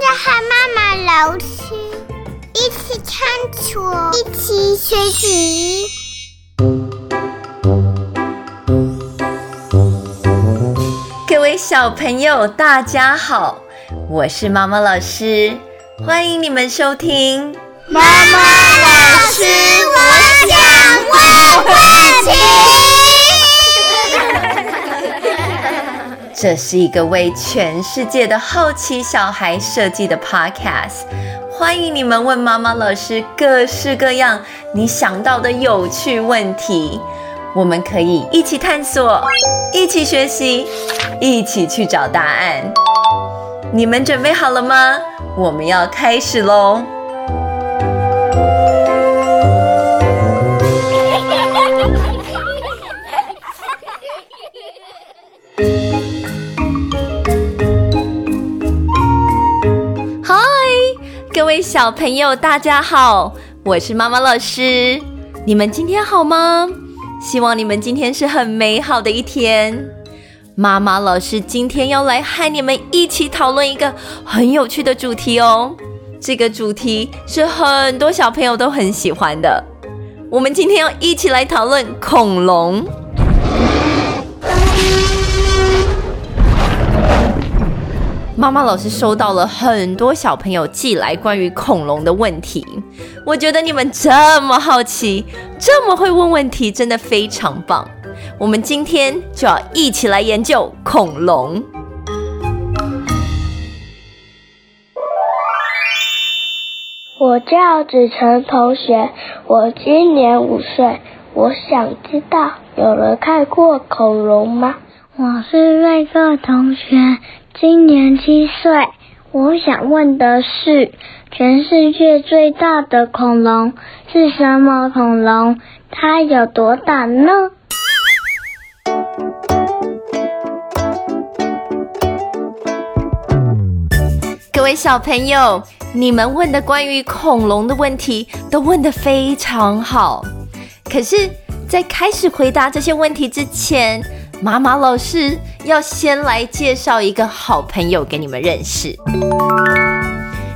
着和妈妈老师一起探索，一起学习。各位小朋友，大家好，我是妈妈老师，欢迎你们收听妈妈老师，我想问问题。这是一个为全世界的好奇小孩设计的 podcast，欢迎你们问妈妈老师各式各样你想到的有趣问题，我们可以一起探索，一起学习，一起去找答案。你们准备好了吗？我们要开始喽！小朋友，大家好，我是妈妈老师。你们今天好吗？希望你们今天是很美好的一天。妈妈老师今天要来和你们一起讨论一个很有趣的主题哦。这个主题是很多小朋友都很喜欢的。我们今天要一起来讨论恐龙。妈妈老师收到了很多小朋友寄来关于恐龙的问题，我觉得你们这么好奇，这么会问问题，真的非常棒。我们今天就要一起来研究恐龙。我叫子晨同学，我今年五岁，我想知道有人看过恐龙吗？我是瑞克同学。今年七岁，我想问的是，全世界最大的恐龙是什么恐龙？它有多大呢？各位小朋友，你们问的关于恐龙的问题都问得非常好。可是，在开始回答这些问题之前，妈妈老师要先来介绍一个好朋友给你们认识。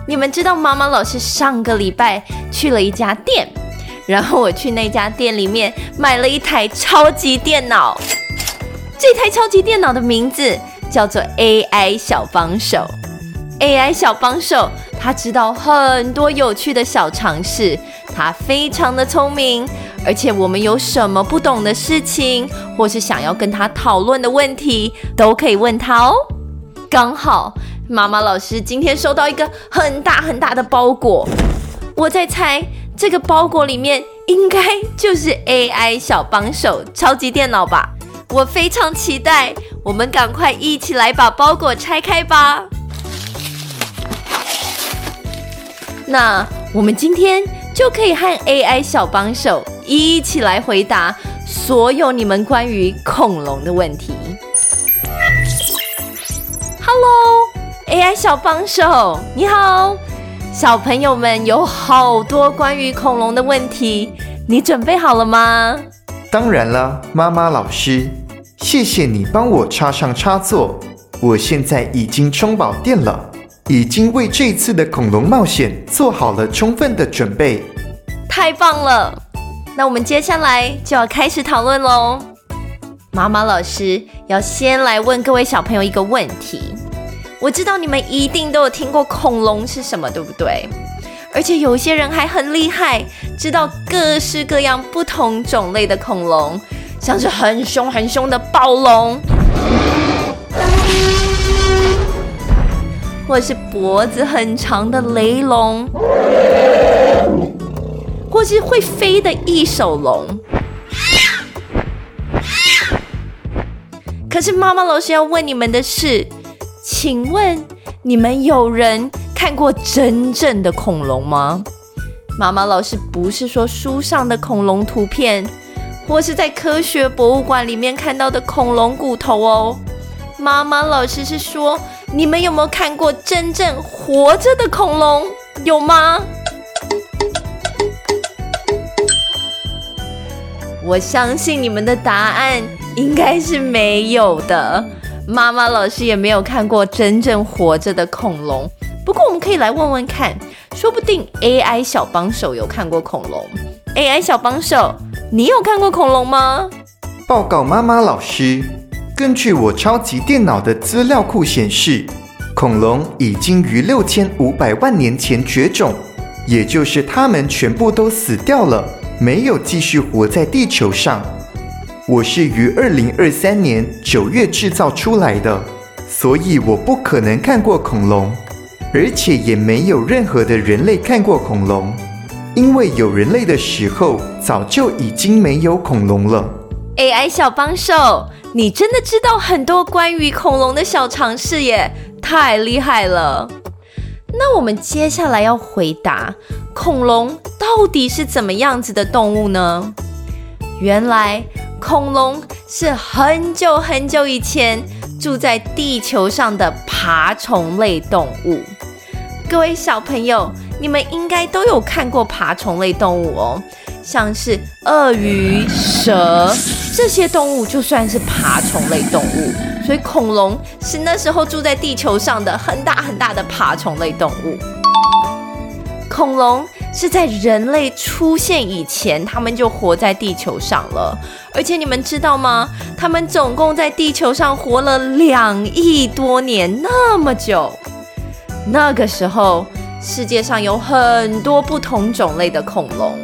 你们知道妈妈老师上个礼拜去了一家店，然后我去那家店里面买了一台超级电脑。这台超级电脑的名字叫做 AI 小帮手。AI 小帮手，他知道很多有趣的小常识，他非常的聪明。而且我们有什么不懂的事情，或是想要跟他讨论的问题，都可以问他哦。刚好妈妈老师今天收到一个很大很大的包裹，我在猜这个包裹里面应该就是 AI 小帮手超级电脑吧。我非常期待，我们赶快一起来把包裹拆开吧。那我们今天就可以和 AI 小帮手。一起来回答所有你们关于恐龙的问题。Hello，AI 小帮手，你好，小朋友们有好多关于恐龙的问题，你准备好了吗？当然了，妈妈老师，谢谢你帮我插上插座，我现在已经充饱电了，已经为这次的恐龙冒险做好了充分的准备。太棒了！那我们接下来就要开始讨论喽。妈妈老师要先来问各位小朋友一个问题。我知道你们一定都有听过恐龙是什么，对不对？而且有些人还很厉害，知道各式各样不同种类的恐龙，像是很凶很凶的暴龙，或是脖子很长的雷龙。或是会飞的翼手龙，可是妈妈老师要问你们的是，请问你们有人看过真正的恐龙吗？妈妈老师不是说书上的恐龙图片，或是在科学博物馆里面看到的恐龙骨头哦。妈妈老师是说，你们有没有看过真正活着的恐龙？有吗？我相信你们的答案应该是没有的。妈妈老师也没有看过真正活着的恐龙，不过我们可以来问问看，说不定 AI 小帮手有看过恐龙。AI 小帮手，你有看过恐龙吗？报告妈妈老师，根据我超级电脑的资料库显示，恐龙已经于六千五百万年前绝种，也就是它们全部都死掉了，没有继续活在地球上。我是于二零二三年九月制造出来的，所以我不可能看过恐龙，而且也没有任何的人类看过恐龙，因为有人类的时候，早就已经没有恐龙了。AI 小帮手，你真的知道很多关于恐龙的小常识耶，太厉害了！那我们接下来要回答，恐龙到底是怎么样子的动物呢？原来。恐龙是很久很久以前住在地球上的爬虫类动物。各位小朋友，你们应该都有看过爬虫类动物哦，像是鳄鱼、蛇这些动物就算是爬虫类动物。所以恐龙是那时候住在地球上的很大很大的爬虫类动物。恐龙。是在人类出现以前，他们就活在地球上了。而且你们知道吗？他们总共在地球上活了两亿多年，那么久。那个时候，世界上有很多不同种类的恐龙，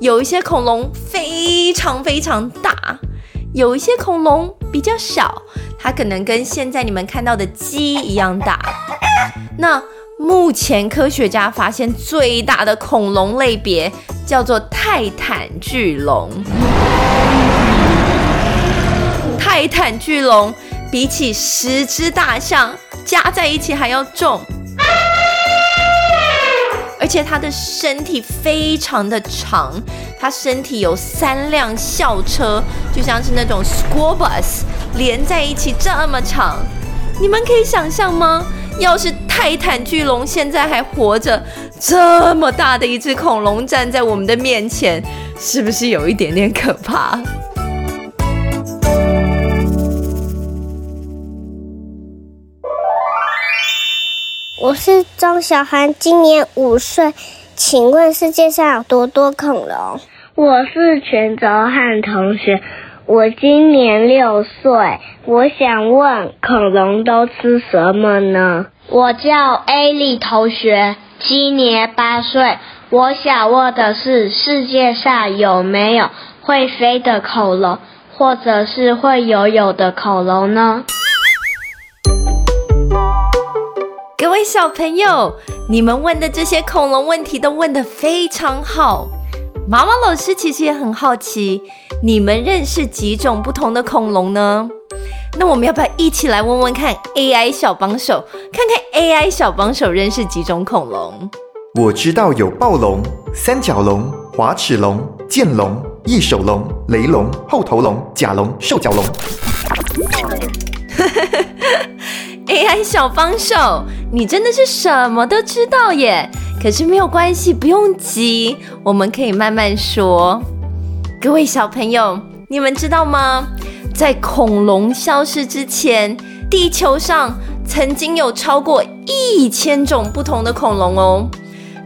有一些恐龙非常非常大，有一些恐龙比较小，它可能跟现在你们看到的鸡一样大。那目前科学家发现最大的恐龙类别叫做泰坦巨龙。泰坦巨龙比起十只大象加在一起还要重，而且它的身体非常的长，它身体有三辆校车，就像是那种 school bus 连在一起这么长，你们可以想象吗？要是泰坦巨龙现在还活着，这么大的一只恐龙站在我们的面前，是不是有一点点可怕？我是钟小涵，今年五岁，请问世界上有多多恐龙？我是全泽汉同学。我今年六岁，我想问恐龙都吃什么呢？我叫 A 丽同学，今年八岁，我想问的是世界上有没有会飞的恐龙，或者是会游泳的恐龙呢？各位小朋友，你们问的这些恐龙问题都问得非常好。毛毛老师其实也很好奇，你们认识几种不同的恐龙呢？那我们要不要一起来问问看 AI 小帮手，看看 AI 小帮手认识几种恐龙？我知道有暴龙、三角龙、滑齿龙、剑龙、翼手龙、雷龙、后头龙、甲龙、兽脚龙。AI 小帮手，你真的是什么都知道耶！可是没有关系，不用急，我们可以慢慢说。各位小朋友，你们知道吗？在恐龙消失之前，地球上曾经有超过一千种不同的恐龙哦，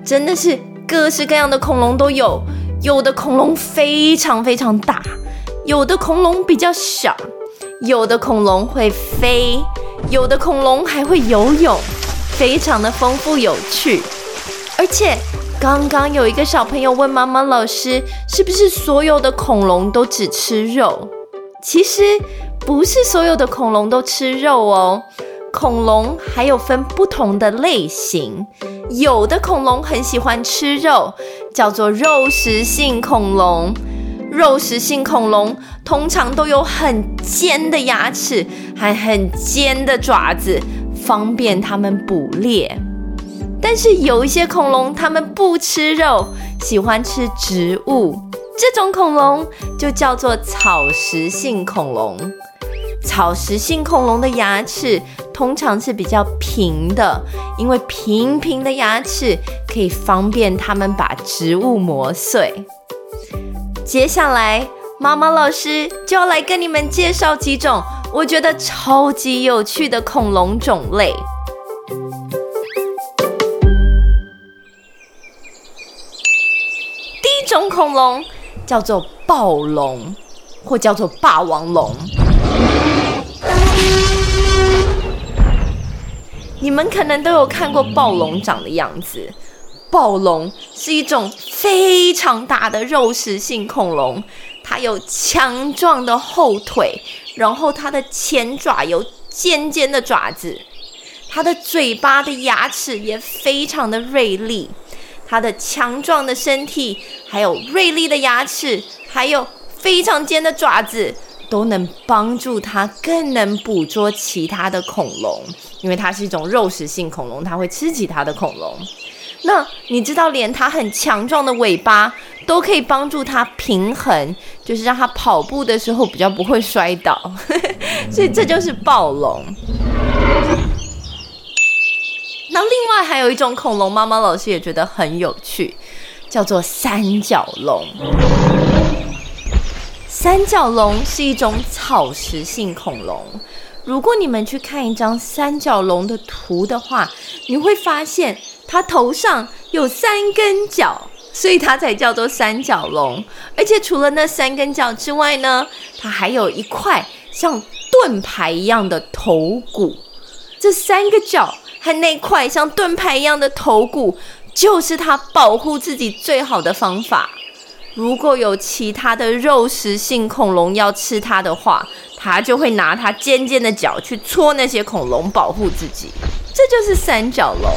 真的是各式各样的恐龙都有。有的恐龙非常非常大，有的恐龙比较小，有的恐龙会飞，有的恐龙还会游泳，非常的丰富有趣。而且，刚刚有一个小朋友问妈妈老师，是不是所有的恐龙都只吃肉？其实不是所有的恐龙都吃肉哦，恐龙还有分不同的类型，有的恐龙很喜欢吃肉，叫做肉食性恐龙。肉食性恐龙通常都有很尖的牙齿，还很尖的爪子，方便它们捕猎。但是有一些恐龙，它们不吃肉，喜欢吃植物。这种恐龙就叫做草食性恐龙。草食性恐龙的牙齿通常是比较平的，因为平平的牙齿可以方便它们把植物磨碎。接下来妈妈老师就要来跟你们介绍几种我觉得超级有趣的恐龙种类。第一种恐龙叫做暴龙或叫做霸王龙。你们可能都有看过暴龙长的样子暴龙是一种非常大的肉食性恐龙，它有强壮的后腿，然后它的前爪有尖尖的爪子，它的嘴巴的牙齿也非常的锐利，它的强壮的身体，还有锐利的牙齿，还有非常尖的爪子，都能帮助它更能捕捉其他的恐龙，因为它是一种肉食性恐龙，它会吃其他的恐龙。那你知道，连它很强壮的尾巴都可以帮助它平衡，就是让它跑步的时候比较不会摔倒，所以这就是暴龙。那另外还有一种恐龙，妈妈老师也觉得很有趣，叫做三角龙。三角龙是一种草食性恐龙。如果你们去看一张三角龙的图的话，你会发现。它头上有三根角，所以它才叫做三角龙。而且除了那三根角之外呢，它还有一块像盾牌一样的头骨。这三个角和那块像盾牌一样的头骨，就是它保护自己最好的方法。如果有其他的肉食性恐龙要吃它的话，它就会拿它尖尖的角去戳那些恐龙，保护自己。这就是三角龙。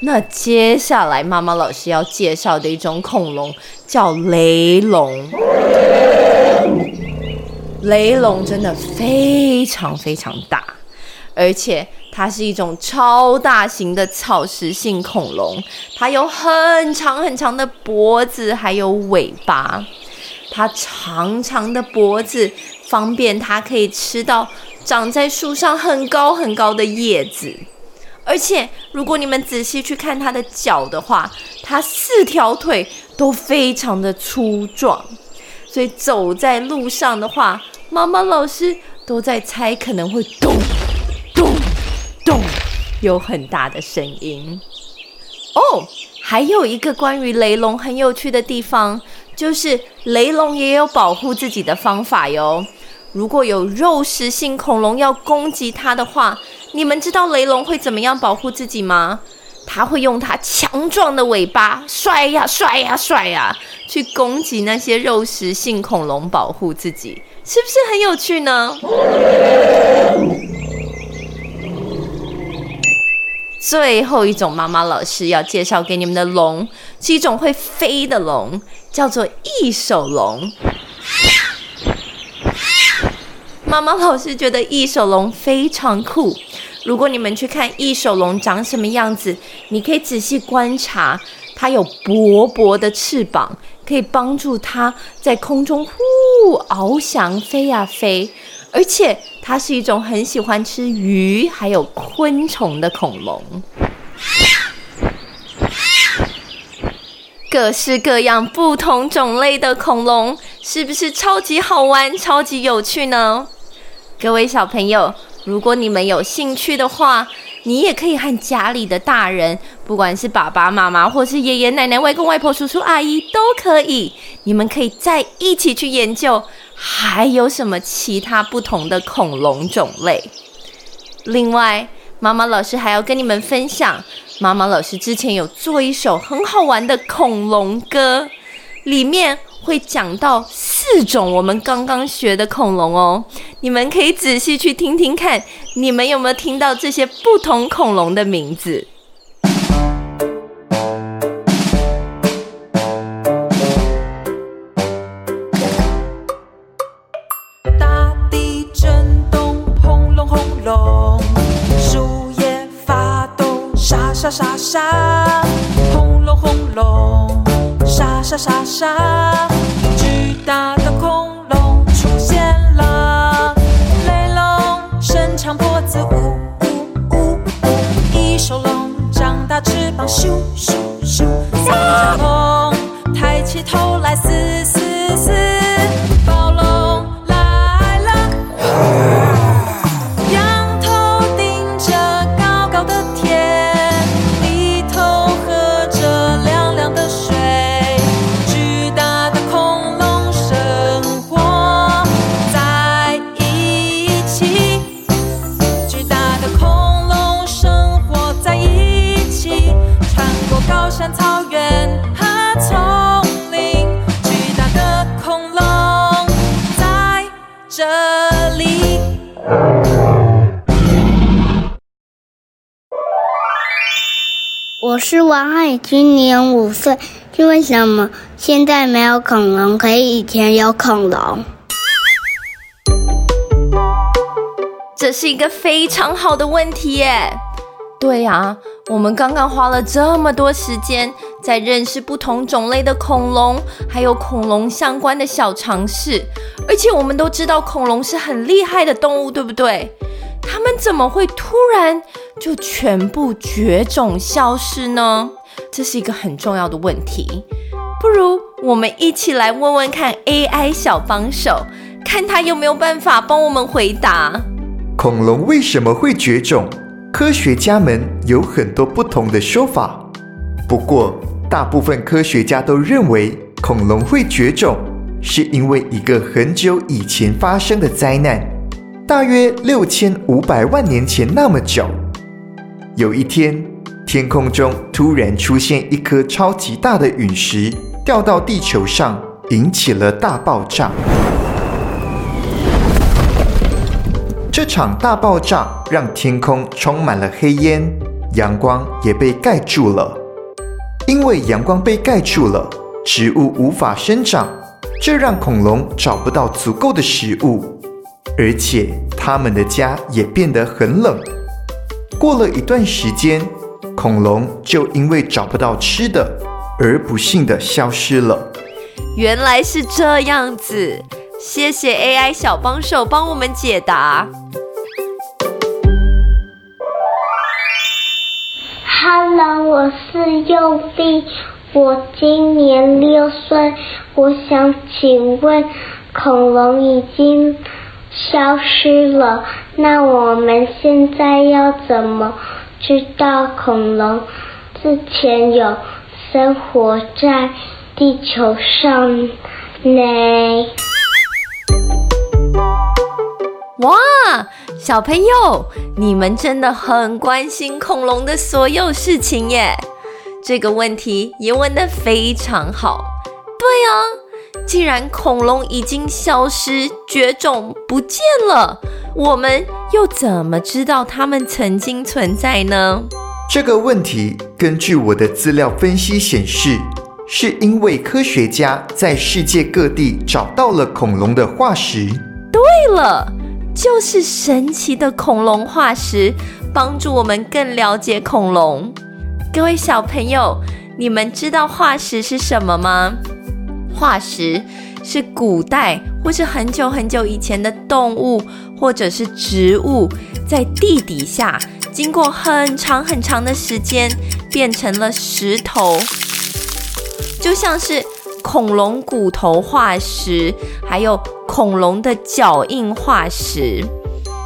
那接下来，妈妈老师要介绍的一种恐龙叫雷龙。雷龙真的非常非常大，而且它是一种超大型的草食性恐龙。它有很长很长的脖子，还有尾巴。它长长的脖子方便它可以吃到。长在树上很高很高的叶子，而且如果你们仔细去看它的脚的话，它四条腿都非常的粗壮，所以走在路上的话，妈妈老师都在猜可能会咚咚咚，有很大的声音。哦，还有一个关于雷龙很有趣的地方，就是雷龙也有保护自己的方法哟。如果有肉食性恐龙要攻击它的话，你们知道雷龙会怎么样保护自己吗？它会用它强壮的尾巴甩呀甩呀甩呀，去攻击那些肉食性恐龙，保护自己，是不是很有趣呢？最后一种妈妈老师要介绍给你们的龙，是一种会飞的龙，叫做翼手龙。妈妈老师觉得翼手龙非常酷。如果你们去看翼手龙长什么样子，你可以仔细观察，它有薄薄的翅膀，可以帮助它在空中呼翱翔飞呀飞。而且它是一种很喜欢吃鱼还有昆虫的恐龙。各式各样不同种类的恐龙，是不是超级好玩、超级有趣呢？各位小朋友，如果你们有兴趣的话，你也可以和家里的大人，不管是爸爸妈妈，或是爷爷奶奶、外公外婆、叔叔阿姨，都可以。你们可以再一起去研究，还有什么其他不同的恐龙种类。另外，妈妈老师还要跟你们分享，妈妈老师之前有做一首很好玩的恐龙歌，里面。会讲到四种我们刚刚学的恐龙哦，你们可以仔细去听听看，你们有没有听到这些不同恐龙的名字？大地震动，轰隆轰隆，树叶发抖，沙沙沙沙，轰隆轰隆，沙沙沙沙。草原和丛林巨大的恐龙在这里。我是王海今年五岁因为什么？现在没有恐龙可以以前有恐龙。这是一个非常好的问题耶。对呀我们刚刚花了这么多时间在认识不同种类的恐龙，还有恐龙相关的小常识，而且我们都知道恐龙是很厉害的动物，对不对？它们怎么会突然就全部绝种消失呢？这是一个很重要的问题。不如我们一起来问问看 AI 小帮手，看他有没有办法帮我们回答。恐龙为什么会绝种？科学家们有很多不同的说法。不过，大部分科学家都认为恐龙会绝种，是因为一个很久以前发生的灾难。大约六千五百万年前那么久，有一天，天空中突然出现一颗超级大的陨石，掉到地球上，引起了大爆炸。这场大爆炸让天空充满了黑烟，阳光也被盖住了。因为阳光被盖住了，植物无法生长，这让恐龙找不到足够的食物。而且，它们的家也变得很冷。过了一段时间，恐龙就因为找不到吃的而不幸地消失了。原来是这样子，谢谢 AI 小帮手帮我们解答。Hello，我是佑碧，我今年六岁，我想请问，恐龙已经消失了，那我们现在要怎么知道恐龙之前有生活在地球上呢？哇，小朋友，你们真的很关心恐龙的所有事情耶！这个问题也问得非常好。对啊。既然恐龙已经消失、绝种不见了，我们又怎么知道它们曾经存在呢？这个问题，根据我的资料分析显示，是因为科学家在世界各地找到了恐龙的化石。对了，就是神奇的恐龙化石，帮助我们更了解恐龙。各位小朋友，你们知道化石是什么吗？化石是古代或是很久很久以前的动物或者是植物，在地底下经过很长很长的时间变成了石头，就像是恐龙骨头化石，还有恐龙的脚印化石。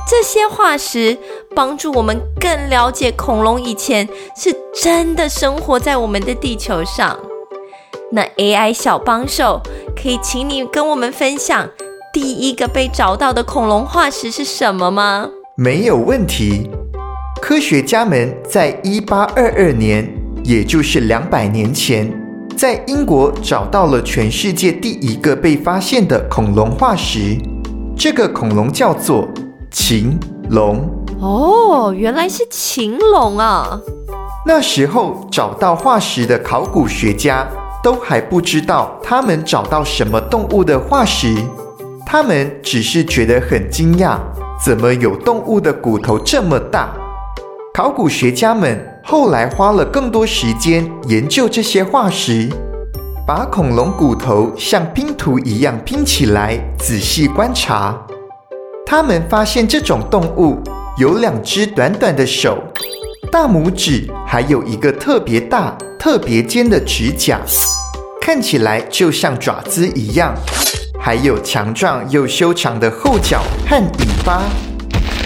这些化石帮助我们更了解恐龙以前是真的生活在我们的地球上。那 AI 小帮手，可以请你跟我们分享第一个被找到的恐龙化石是什么吗？没有问题。科学家们在一八二二年，也就是两百年前，在英国找到了全世界第一个被发现的恐龙化石。这个恐龙叫做禽龙。哦，原来是禽龙啊！那时候找到化石的考古学家。都还不知道他们找到什么动物的化石，他们只是觉得很惊讶，怎么有动物的骨头这么大？考古学家们后来花了更多时间研究这些化石，把恐龙骨头像拼图一样拼起来，仔细观察，他们发现这种动物有两只短短的手，大拇指还有一个特别大。特别尖的指甲，看起来就像爪子一样，还有强壮又修长的后脚和尾巴。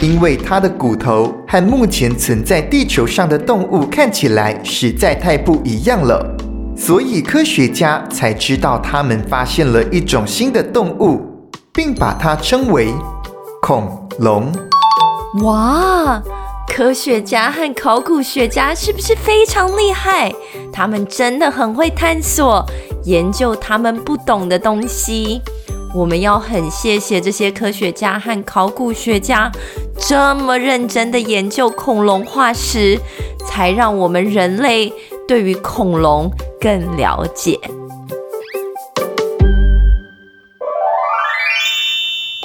因为它的骨头和目前存在地球上的动物看起来实在太不一样了，所以科学家才知道他们发现了一种新的动物，并把它称为恐龙。哇！科学家和考古学家是不是非常厉害？他们真的很会探索、研究他们不懂的东西。我们要很谢谢这些科学家和考古学家这么认真的研究恐龙化石，才让我们人类对于恐龙更了解。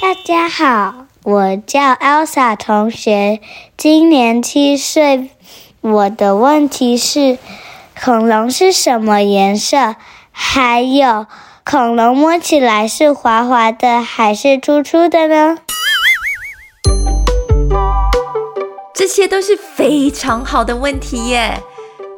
大家好，我叫 Elsa 同学，今年七岁。我的问题是：恐龙是什么颜色？还有，恐龙摸起来是滑滑的还是粗粗的呢？这些都是非常好的问题耶。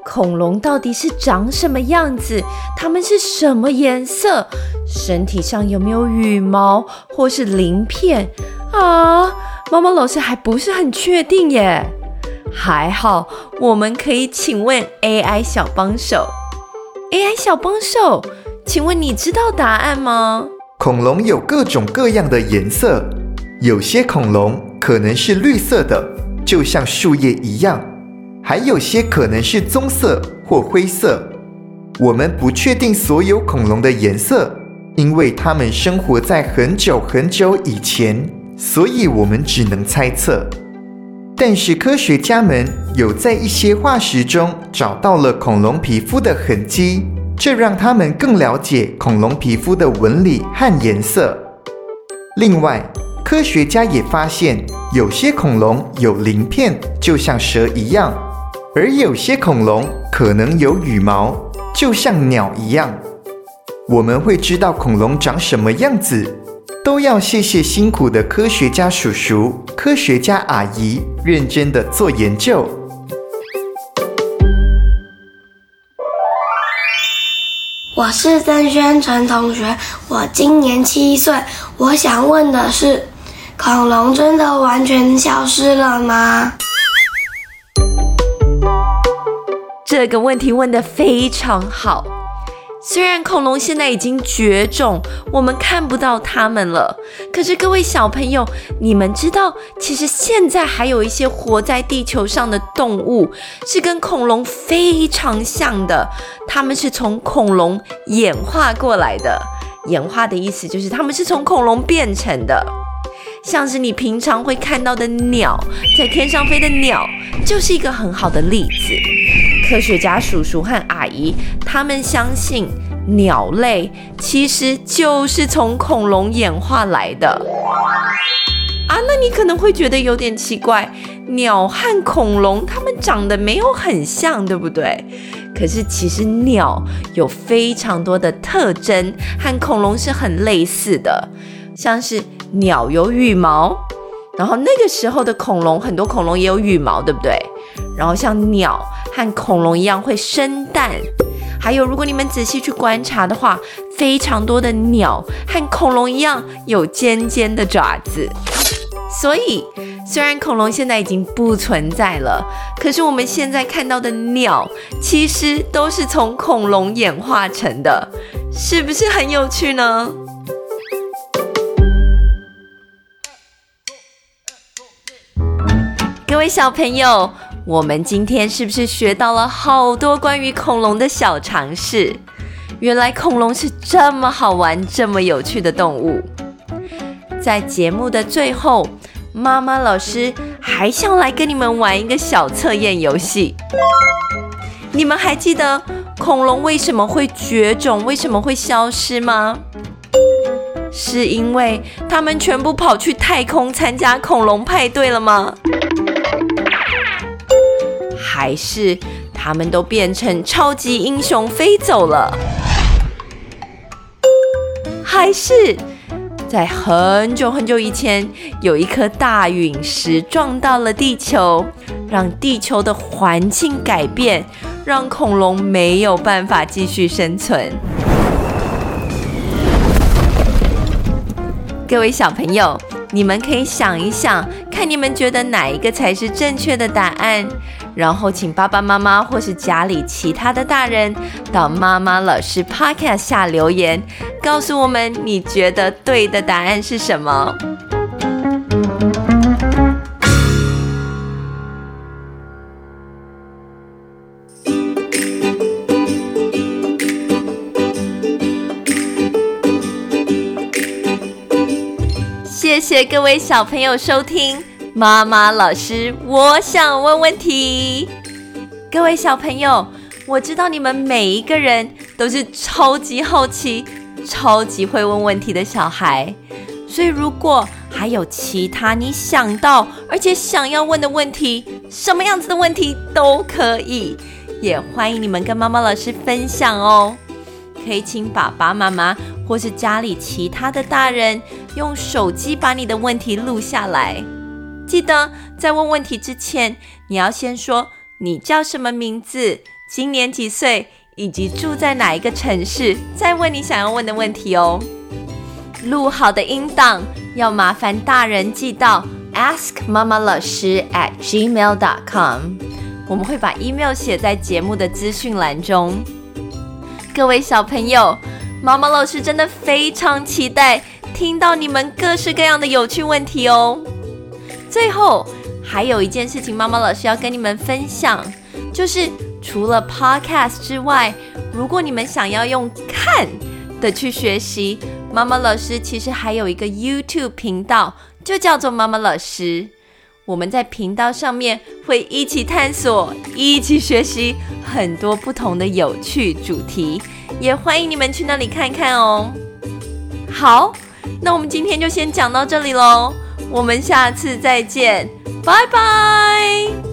恐龙到底是长什么样子？它们是什么颜色？身体上有没有羽毛或是鳞片啊？猫猫老师还不是很确定耶。还好，我们可以请问 AI 小帮手。AI 小帮手，请问你知道答案吗？恐龙有各种各样的颜色，有些恐龙可能是绿色的，就像树叶一样；还有些可能是棕色或灰色。我们不确定所有恐龙的颜色，因为它们生活在很久很久以前，所以我们只能猜测。但是科学家们有在一些化石中找到了恐龙皮肤的痕迹，这让他们更了解恐龙皮肤的纹理和颜色。另外，科学家也发现有些恐龙有鳞片，就像蛇一样，而有些恐龙可能有羽毛，就像鸟一样。我们会知道恐龙长什么样子。都要谢谢辛苦的科学家叔叔、科学家阿姨，认真的做研究。我是曾宣纯同学，我今年七岁。我想问的是，恐龙真的完全消失了吗？这个问题问的非常好。虽然恐龙现在已经绝种，我们看不到它们了，可是各位小朋友，你们知道，其实现在还有一些活在地球上的动物是跟恐龙非常像的，它们是从恐龙演化过来的。演化的意思就是它们是从恐龙变成的，像是你平常会看到的鸟，在天上飞的鸟，就是一个很好的例子。科学家叔叔和阿姨，他们相信鸟类其实就是从恐龙演化来的啊。那你可能会觉得有点奇怪，鸟和恐龙它们长得没有很像，对不对？可是其实鸟有非常多的特征和恐龙是很类似的，像是鸟有羽毛，然后那个时候的恐龙，很多恐龙也有羽毛，对不对？然后像鸟。和恐龙一样会生蛋，还有如果你们仔细去观察的话，非常多的鸟和恐龙一样有尖尖的爪子。所以，虽然恐龙现在已经不存在了，可是我们现在看到的鸟其实都是从恐龙演化成的，是不是很有趣呢？位小朋友。我们今天是不是学到了好多关于恐龙的小常识？原来恐龙是这么好玩、这么有趣的动物。在节目的最后，妈妈老师还想来跟你们玩一个小测验游戏。你们还记得恐龙为什么会绝种、为什么会消失吗？是因为他们全部跑去太空参加恐龙派对了吗？还是他们都变成超级英雄飞走了？还是在很久很久以前，有一颗大陨石撞到了地球，让地球的环境改变，让恐龙没有办法继续生存？各位小朋友，你们可以想一想，看你们觉得哪一个才是正确的答案？然后请爸爸妈妈或是家里其他的大人到妈妈老师 Podcast 下留言，告诉我们你觉得对的答案是什么。谢谢各位小朋友收听。妈妈老师，我想问问题。各位小朋友，我知道你们每一个人都是超级好奇、超级会问问题的小孩，所以如果还有其他你想到而且想要问的问题，什么样子的问题都可以，也欢迎你们跟妈妈老师分享哦。可以请爸爸妈妈或是家里其他的大人用手机把你的问题录下来。记得在问问题之前，你要先说你叫什么名字。今年几岁，以及住在哪一个城市？再问你想要问的问题哦。录好的音档要麻烦大人寄到 askmamalashi@gmail.com，我们会把 email 写在节目的资讯栏中。各位小朋友，妈妈老师真的非常期待听到你们各式各样的有趣问题哦。最后，还有一件事情，妈妈老师要跟你们分享，就是。除了 Podcast 之外，如果你们想要用看的去学习，妈妈老师其实还有一个 YouTube 频道，就叫做妈妈老师。我们在频道上面会一起探索，一起学习很多不同的有趣主题，也欢迎你们去那里看看哦。好，那我们今天就先讲到这里喽，我们下次再见，拜拜。